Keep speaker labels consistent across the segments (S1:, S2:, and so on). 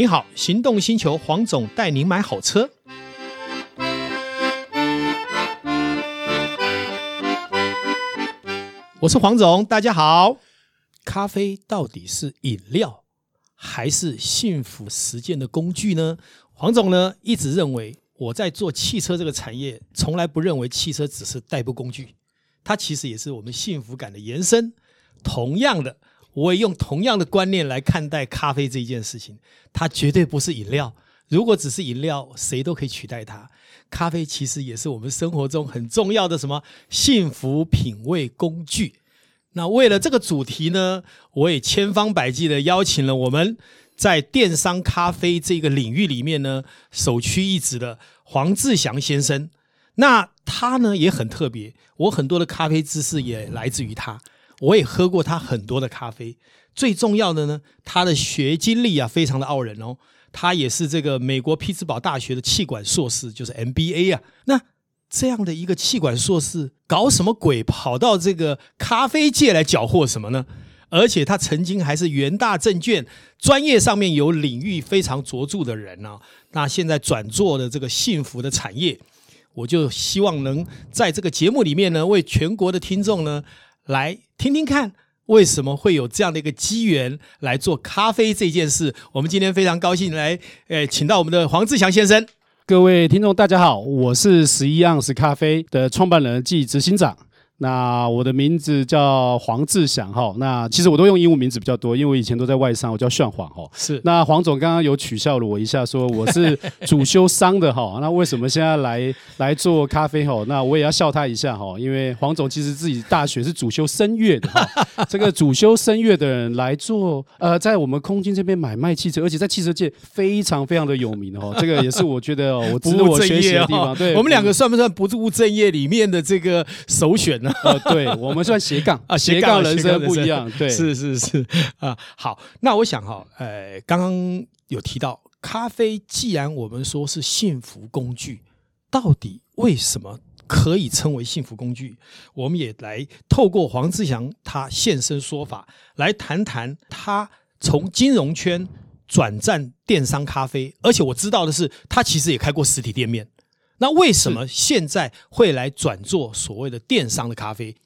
S1: 你好，行动星球黄总带您买好车。我是黄总，大家好。咖啡到底是饮料还是幸福实践的工具呢？黄总呢一直认为，我在做汽车这个产业，从来不认为汽车只是代步工具，它其实也是我们幸福感的延伸。同样的。我也用同样的观念来看待咖啡这一件事情，它绝对不是饮料。如果只是饮料，谁都可以取代它。咖啡其实也是我们生活中很重要的什么幸福品味工具。那为了这个主题呢，我也千方百计的邀请了我们在电商咖啡这个领域里面呢首屈一指的黄志祥先生。那他呢也很特别，我很多的咖啡知识也来自于他。我也喝过他很多的咖啡，最重要的呢，他的学经历啊，非常的傲人哦。他也是这个美国匹兹堡大学的气管硕士，就是 MBA 啊。那这样的一个气管硕士，搞什么鬼，跑到这个咖啡界来搅和什么呢？而且他曾经还是元大证券专业上面有领域非常卓著的人呢、那现在转做的这个幸福的产业，我就希望能在这个节目里面呢，为全国的听众呢。来听听看，为什么会有这样的一个机缘来做咖啡这件事？我们今天非常高兴来，诶，请到我们的黄志祥先生。
S2: 各位听众，大家好，我是十一盎司咖啡的创办人暨执行长。那我的名字叫黄志祥哈，那其实我都用英文名字比较多，因为我以前都在外商，我叫炫黄哈。是。那黄总刚刚有取笑了我一下，说我是主修商的哈，那为什么现在来来做咖啡哈？那我也要笑他一下哈，因为黄总其实自己大学是主修声乐的哈，这个主修声乐的人来做呃，在我们空军这边买卖汽车，而且在汽车界非常非常的有名哈，这个也是我觉得我值得我学习的地方。对，
S1: 我们两个算不算不务正业里面的这个首选呢？
S2: 呃，对，我们算斜杠啊，斜杠人生不一样，对，
S1: 是是是啊。好，那我想哈，呃，刚刚有提到咖啡，既然我们说是幸福工具，到底为什么可以称为幸福工具？我们也来透过黄志祥他现身说法，来谈谈他从金融圈转战电商咖啡，而且我知道的是，他其实也开过实体店面。那为什么现在会来转做所谓的电商的咖啡？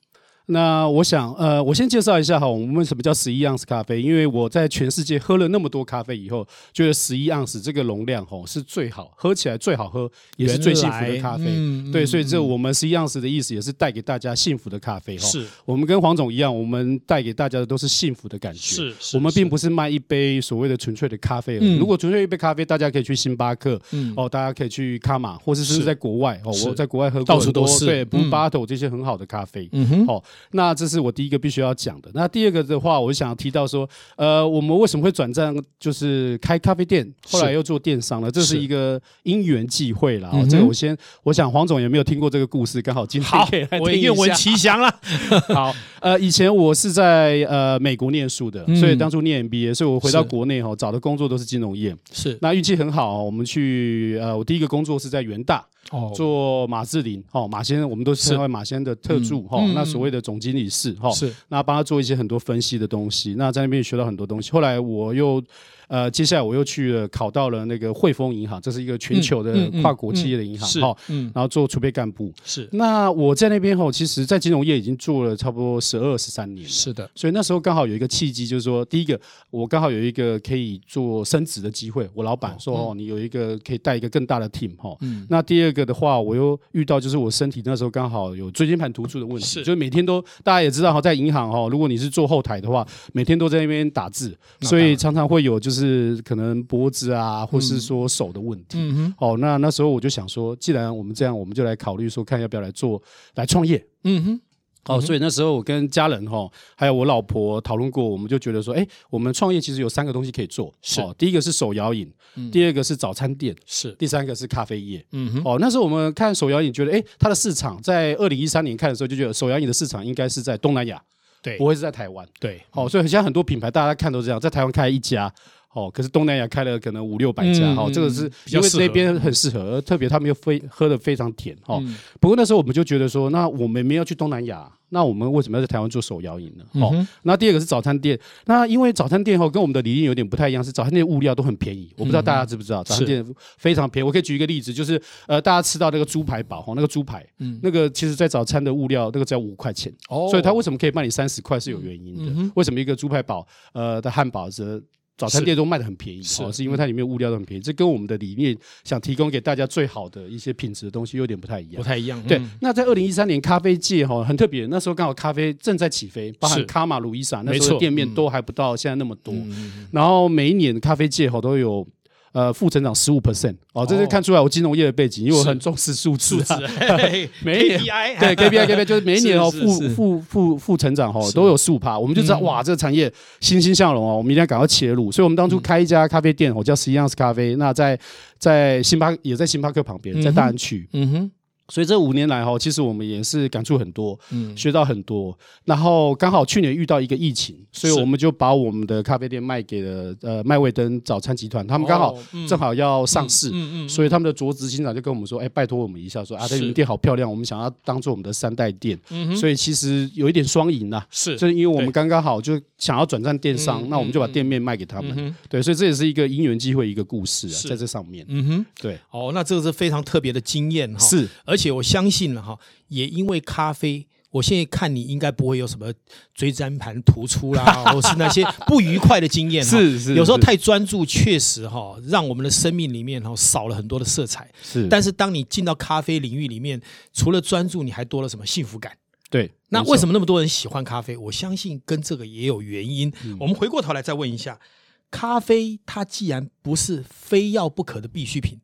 S2: 那我想，呃，我先介绍一下哈，我们为什么叫十一盎司咖啡？因为我在全世界喝了那么多咖啡以后，觉得十一盎司这个容量吼是最好，喝起来最好喝，也是最幸福的咖啡。嗯、对，所以这我们十一盎司的意思也是带给大家幸福的咖啡哈。是，我们跟黄总一样，我们带给大家的都是幸福的感觉。是，是我们并不是卖一杯所谓的纯粹的咖啡。嗯、如果纯粹一杯咖啡，大家可以去星巴克，嗯、哦，大家可以去卡玛，或者是在国外哦，我在国外喝过很多，到处都是对，Blue Bottle 这些很好的咖啡。嗯哼，好。那这是我第一个必须要讲的。那第二个的话，我想要提到说，呃，我们为什么会转战，就是开咖啡店，后来又做电商了？这是一个因缘际会了。这个我先，我想黄总有没有听过这个故事？刚好今天可以来听一下。我
S1: 愿闻其详了。
S2: 好，呃，以前我是在呃美国念书的，所以当初念 MBA，所以我回到国内哈，找的工作都是金融业。是，那运气很好，我们去呃，我第一个工作是在元大。哦，做马志林，哦，马先生，我们都是称为马先生的特助，哈、嗯，那所谓的总经理室，哈，是，那帮他做一些很多分析的东西，那在那边学到很多东西。后来我又。呃，接下来我又去了，考到了那个汇丰银行，这是一个全球的跨国企业的银行，哈，嗯，然后做储备干部，是。那我在那边哈，其实，在金融业已经做了差不多十二十三年，是的。所以那时候刚好有一个契机，就是说，第一个，我刚好有一个可以做升职的机会，我老板说，哦，你有一个可以带一个更大的 team，哈，嗯。那第二个的话，我又遇到就是我身体那时候刚好有椎间盘突出的问题，是，就是每天都大家也知道哈，在银行哈，如果你是做后台的话，每天都在那边打字，所以常常会有就是。是可能脖子啊，或是说手的问题。嗯哼。哦，那那时候我就想说，既然我们这样，我们就来考虑说，看要不要来做，来创业。嗯哼。哦，所以那时候我跟家人哈，还有我老婆讨论过，我们就觉得说，哎，我们创业其实有三个东西可以做。是。第一个是手摇饮，第二个是早餐店，是。第三个是咖啡业。嗯哼。哦，那时候我们看手摇饮，觉得哎，它的市场在二零一三年看的时候，就觉得手摇饮的市场应该是在东南亚，对，不会是在台湾。对。好，所以现在很多品牌大家看都这样，在台湾开一家。哦，可是东南亚开了可能五六百家，哈、嗯，这个是因为那边很适合，特别他们又非喝的非常甜，哈、嗯。不过那时候我们就觉得说，那我们没有去东南亚，那我们为什么要在台湾做手摇饮呢？哦、嗯，那第二个是早餐店，那因为早餐店哈跟我们的理念有点不太一样，是早餐店物料都很便宜，我不知道大家知不知道，早餐店非常便宜。我可以举一个例子，就是呃，大家吃到那个猪排堡哈，那个猪排，嗯，那个其实在早餐的物料那个只要五块钱，哦，所以他为什么可以卖你三十块是有原因的。嗯、为什么一个猪排堡呃的汉堡是？早餐店都卖的很便宜，是，是因为它里面物料都很便宜，这跟我们的理念想提供给大家最好的一些品质的东西有点不太一样，
S1: 不太一样。
S2: 对，嗯、那在二零一三年咖啡界哈很特别，那时候刚好咖啡正在起飞，包含卡玛、鲁伊莎那时候的店面都还不到现在那么多，嗯、然后每一年咖啡界哈都有。呃，负成长十五 percent 哦，这是看出来我金融业的背景，因为我很重视数字啊。每一年 对 KPI KPI 就是每一年哦，负负负负成长哦，都有十五趴，我们就知道哇，这个产业欣欣向荣哦，我们一定要赶快切入。所以我们当初开一家咖啡店，我叫十一盎司咖啡，那在在星巴也在星巴克旁边，在大安区。嗯哼。所以这五年来哈，其实我们也是感触很多，嗯，学到很多。然后刚好去年遇到一个疫情，所以我们就把我们的咖啡店卖给了呃麦味登早餐集团，他们刚好正好要上市，嗯嗯，所以他们的卓执行长就跟我们说，哎，拜托我们一下，说啊，这你们店好漂亮，我们想要当做我们的三代店，嗯，所以其实有一点双赢呐，是，就是因为我们刚刚好就想要转战电商，那我们就把店面卖给他们，对，所以这也是一个因缘机会一个故事啊，在这上面，嗯哼，对，
S1: 哦，那这个是非常特别的经验哈，是。而且我相信了哈，也因为咖啡，我现在看你应该不会有什么椎间盘突出啦，或是那些不愉快的经验。是是，有时候太专注，确实哈，让我们的生命里面哈少了很多的色彩。是，但是当你进到咖啡领域里面，除了专注，你还多了什么幸福感？
S2: 对。
S1: 那为什么那么多人喜欢咖啡？我相信跟这个也有原因。我们回过头来再问一下，咖啡它既然不是非要不可的必需品。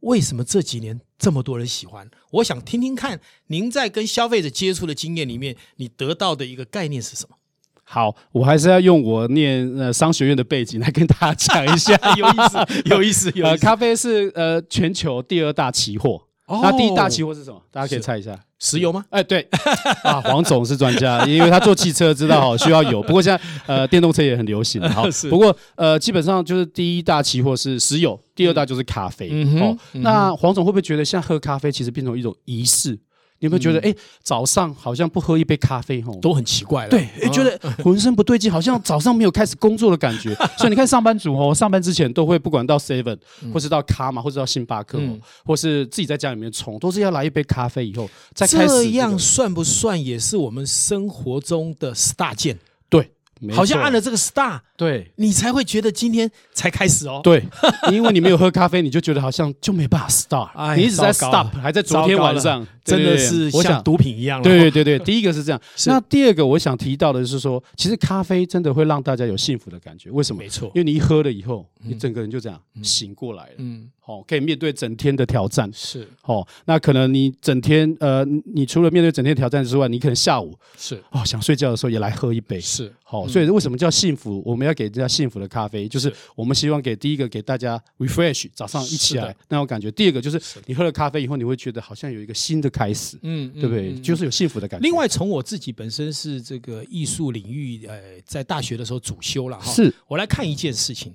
S1: 为什么这几年这么多人喜欢？我想听听看您在跟消费者接触的经验里面，你得到的一个概念是什么？
S2: 好，我还是要用我念呃商学院的背景来跟大家讲一下，
S1: 有意思，有意思，有意思。
S2: 呃，咖啡是呃全球第二大期货。那第一大期货是什么？大家可以猜一下，
S1: 石油吗？
S2: 哎，对 啊，黄总是专家，因为他做汽车知道哈，需要油。不过现在呃，电动车也很流行。好，不过呃，基本上就是第一大期货是石油，第二大就是咖啡。哦，那黄总会不会觉得现在喝咖啡其实变成一种仪式？你有没有觉得，哎、嗯。欸，早上好像不喝一杯咖啡，吼，
S1: 都很奇怪了。
S2: 对，觉得浑身不对劲，好像早上没有开始工作的感觉。所以你看，上班族哦，上班之前都会不管到 Seven，或是到卡玛，或者到星巴克，嗯、或是自己在家里面冲，都是要来一杯咖啡以后再开始、这样
S1: 算不算也是我们生活中的 Star 键？
S2: 对。
S1: 好像按了这个 star，
S2: 对，
S1: 你才会觉得今天才开始哦。
S2: 对，因为你没有喝咖啡，你就觉得好像就没办法 start，你一直在 stop，还在昨天晚上，
S1: 真的是像毒品一样了。
S2: 对对对，第一个是这样。那第二个我想提到的是说，其实咖啡真的会让大家有幸福的感觉。为什么？没错，因为你一喝了以后，你整个人就这样醒过来了。嗯。好，可以面对整天的挑战。是，好，那可能你整天，呃，你除了面对整天挑战之外，你可能下午是哦想睡觉的时候也来喝一杯。是，好，所以为什么叫幸福？我们要给人家幸福的咖啡，就是我们希望给第一个给大家 refresh，早上一起来那种感觉。第二个就是你喝了咖啡以后，你会觉得好像有一个新的开始，嗯，对不对？就是有幸福的感觉。
S1: 另外，从我自己本身是这个艺术领域，呃，在大学的时候主修了哈，是我来看一件事情。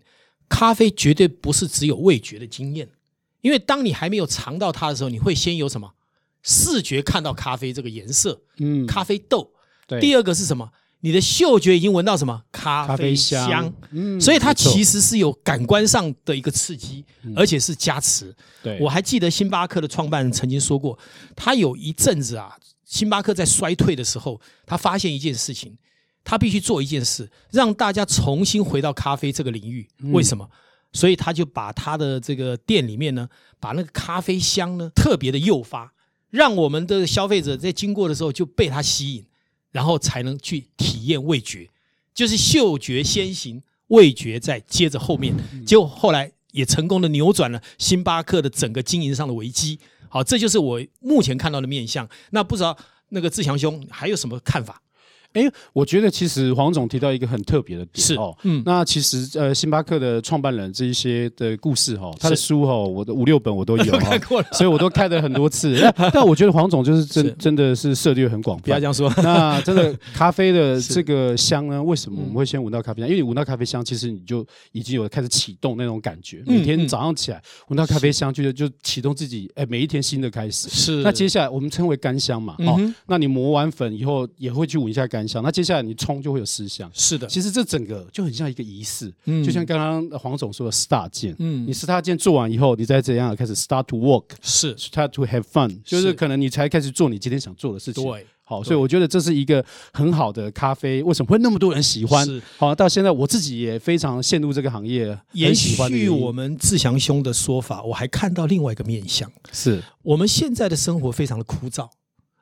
S1: 咖啡绝对不是只有味觉的经验，因为当你还没有尝到它的时候，你会先有什么视觉看到咖啡这个颜色，嗯，咖啡豆。对。第二个是什么？你的嗅觉已经闻到什么？咖啡香。嗯。所以它其实是有感官上的一个刺激，而且是加持。对。我还记得星巴克的创办人曾经说过，他有一阵子啊，星巴克在衰退的时候，他发现一件事情。他必须做一件事，让大家重新回到咖啡这个领域。为什么？嗯、所以他就把他的这个店里面呢，把那个咖啡香呢特别的诱发，让我们的消费者在经过的时候就被它吸引，然后才能去体验味觉，就是嗅觉先行，味觉再接着后面。结果后来也成功的扭转了星巴克的整个经营上的危机。好，这就是我目前看到的面相。那不知道那个志强兄还有什么看法？
S2: 哎，我觉得其实黄总提到一个很特别的点是哦，嗯，那其实呃，星巴克的创办人这一些的故事哈，他的书哈，我的五六本我都有 看过了，所以我都看了很多次。但我觉得黄总就是真真的是涉猎很广泛，不
S1: 要这样说。
S2: 那真的 咖啡的这个香呢？为什么我们会先闻到咖啡香？因为你闻到咖啡香，其实你就已经有开始启动那种感觉。每天早上起来闻到咖啡香，就就启动自己哎，每一天新的开始。是。那接下来我们称为干香嘛？哦，那你磨完粉以后也会去闻一下干。那接下来你冲就会有思想，是的。其实这整个就很像一个仪式，嗯，就像刚刚黄总说的 start 键，嗯，你 start 键做完以后，你再怎样开始 start to work，是。start to have fun，就是可能你才开始做你今天想做的事情。对，好，所以我觉得这是一个很好的咖啡，为什么会那么多人喜欢？是，好，到现在我自己也非常陷入这个行业，
S1: 延续我们志祥兄的说法，我还看到另外一个面向，是。我们现在的生活非常的枯燥。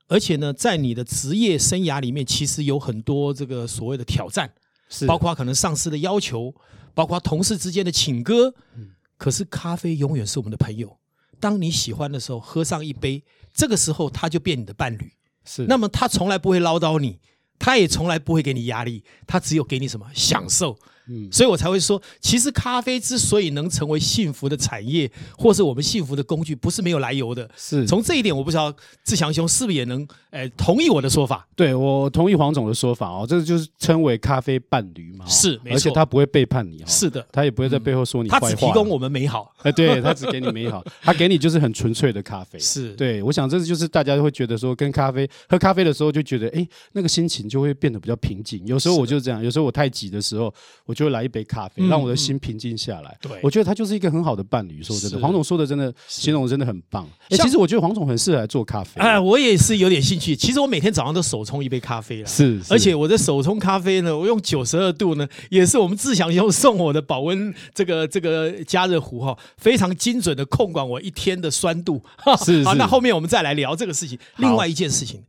S1: 而且呢，在你的职业生涯里面，其实有很多这个所谓的挑战，是包括可能上司的要求，包括同事之间的请歌。嗯，可是咖啡永远是我们的朋友。当你喜欢的时候，喝上一杯，这个时候他就变你的伴侣。是，那么他从来不会唠叨你，他也从来不会给你压力，他只有给你什么享受。嗯，所以我才会说，其实咖啡之所以能成为幸福的产业，或是我们幸福的工具，不是没有来由的。是，从这一点，我不知道志强兄是不是也能，诶，同意我的说法？
S2: 对，我同意黄总的说法哦，这就是称为咖啡伴侣嘛。是，没错，而且他不会背叛你哦。是的，他也不会在背后说你坏话。他
S1: 只提供我们美好。
S2: 哎，对，他只给你美好，他给你就是很纯粹的咖啡。是，对，我想这就是大家会觉得说，跟咖啡喝咖啡的时候就觉得，哎，那个心情就会变得比较平静。有时候我就这样，有时候我太急的时候，我就会来一杯咖啡，让我的心平静下来。对，我觉得他就是一个很好的伴侣。说真的，黄总说的真的形容真的很棒。哎，其实我觉得黄总很适合来做咖啡。
S1: 哎，我也是有点兴趣。其实我每天早上都手冲一杯咖啡了。是，而且我的手冲咖啡呢，我用九十二度呢，也是我们志祥兄送我的保温这个这个加热壶哈，非常精准的控管我一天的酸度。是，好，那后面我们再来聊这个事情。另外一件事情，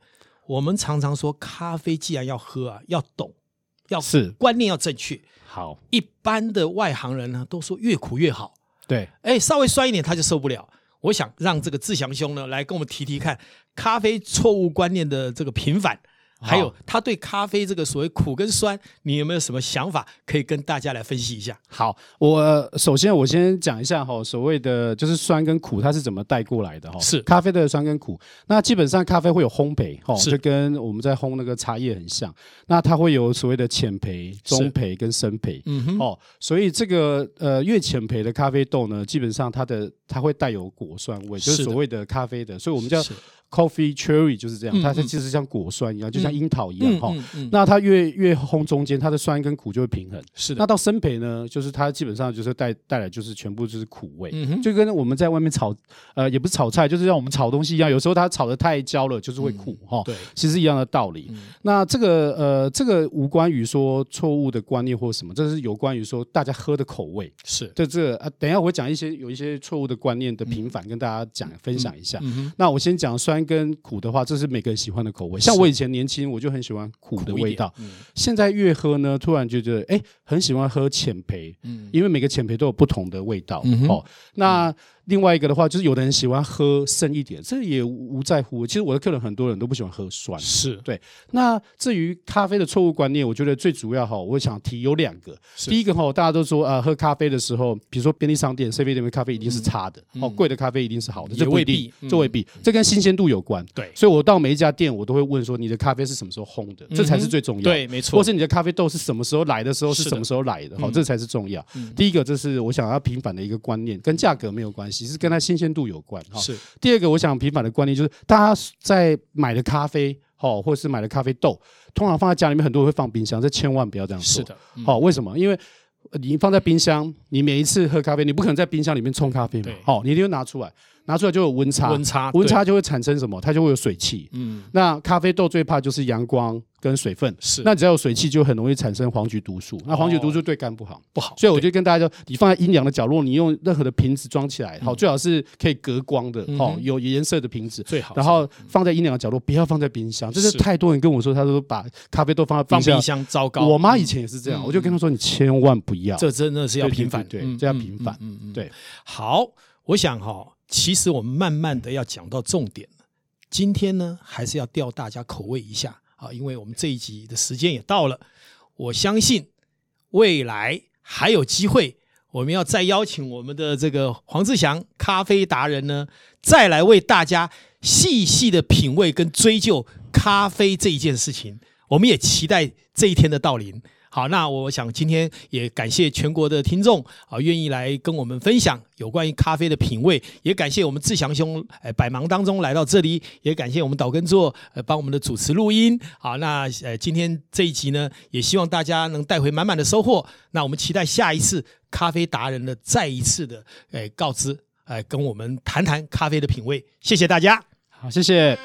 S1: 我们常常说咖啡既然要喝啊，要懂，要是观念要正确。好，一般的外行人呢都说越苦越好。对，哎，稍微酸一点他就受不了。我想让这个志祥兄呢来跟我们提提看咖啡错误观念的这个平反。还有他对咖啡这个所谓苦跟酸，你有没有什么想法可以跟大家来分析一下？
S2: 好，我首先我先讲一下哈，所谓的就是酸跟苦，它是怎么带过来的哈？是咖啡的酸跟苦。那基本上咖啡会有烘焙哈，就跟我们在烘那个茶叶很像。那它会有所谓的浅焙、中焙跟深焙。嗯哼。哦，所以这个呃越浅焙的咖啡豆呢，基本上它的它会带有果酸味，就是所谓的咖啡的，所以我们叫。Coffee cherry 就是这样，它它其实像果酸一样，就像樱桃一样哈。那它越越烘中间，它的酸跟苦就会平衡。是的。那到深焙呢，就是它基本上就是带带来就是全部就是苦味，就跟我们在外面炒呃也不是炒菜，就是像我们炒东西一样，有时候它炒的太焦了，就是会苦哈。对，其实一样的道理。那这个呃这个无关于说错误的观念或什么，这是有关于说大家喝的口味。是。这这啊，等一下我会讲一些有一些错误的观念的平反，跟大家讲分享一下。那我先讲酸。酸跟苦的话，这是每个人喜欢的口味。像我以前年轻，我就很喜欢苦的味道。嗯、现在越喝呢，突然就觉得，哎，很喜欢喝浅焙。嗯，因为每个浅焙都有不同的味道。嗯、哦，那。嗯另外一个的话，就是有的人喜欢喝深一点，这也无在乎。其实我的客人很多人都不喜欢喝酸，是对。那至于咖啡的错误观念，我觉得最主要哈，我想提有两个。第一个哈，大家都说啊，喝咖啡的时候，比如说便利商店、7-11的咖啡一定是差的，嗯、哦，贵的咖啡一定是好的，这未必，这未必，嗯、这跟新鲜度有关。对，所以我到每一家店，我都会问说，你的咖啡是什么时候烘的？这才是最重要的。对，没错。或是你的咖啡豆是什么时候来的时候是什么时候来的？好，这才是重要。嗯、第一个，这是我想要平反的一个观念，跟价格没有关系。其实跟它新鲜度有关哈。是第二个，我想平反的观念就是，大家在买的咖啡，好，或者是买的咖啡豆，通常放在家里面，很多人会放冰箱，这千万不要这样做。是的，好，为什么？因为你放在冰箱，你每一次喝咖啡，你不可能在冰箱里面冲咖啡嘛，好，你一定要拿出来。拿出来就有温差，温差，温差就会产生什么？它就会有水汽。嗯，那咖啡豆最怕就是阳光跟水分。是，那只要有水汽，就很容易产生黄曲毒素。那黄曲毒素对肝不好，不好。所以我就跟大家说，你放在阴凉的角落，你用任何的瓶子装起来，好，最好是可以隔光的，好，有颜色的瓶子最好。然后放在阴凉的角落，不要放在冰箱。就是太多人跟我说，他说把咖啡豆放在冰箱，冰箱糟糕。我妈以前也是这样，我就跟她说，你千万不要。这真的是要平反，对，这要平反。嗯嗯，对。好，我想哈。其实我们慢慢的要讲到重点了。今天呢，还是要吊大家口味一下。
S1: 啊，因为我们这一集的时间也到了，我相信未来还有机会，我们要再邀请我们的这个黄志祥咖啡达人呢，再来为大家细细的品味跟追究咖啡这一件事情。我们也期待这一天的到临。好，那我想今天也感谢全国的听众啊，愿意来跟我们分享有关于咖啡的品味，也感谢我们志祥兄，呃，百忙当中来到这里，也感谢我们岛根座，呃，帮我们的主持录音。好，那呃，今天这一集呢，也希望大家能带回满满的收获。那我们期待下一次咖啡达人的再一次的呃告知，呃，跟我们谈谈咖啡的品味。谢谢大家，
S2: 好，谢谢。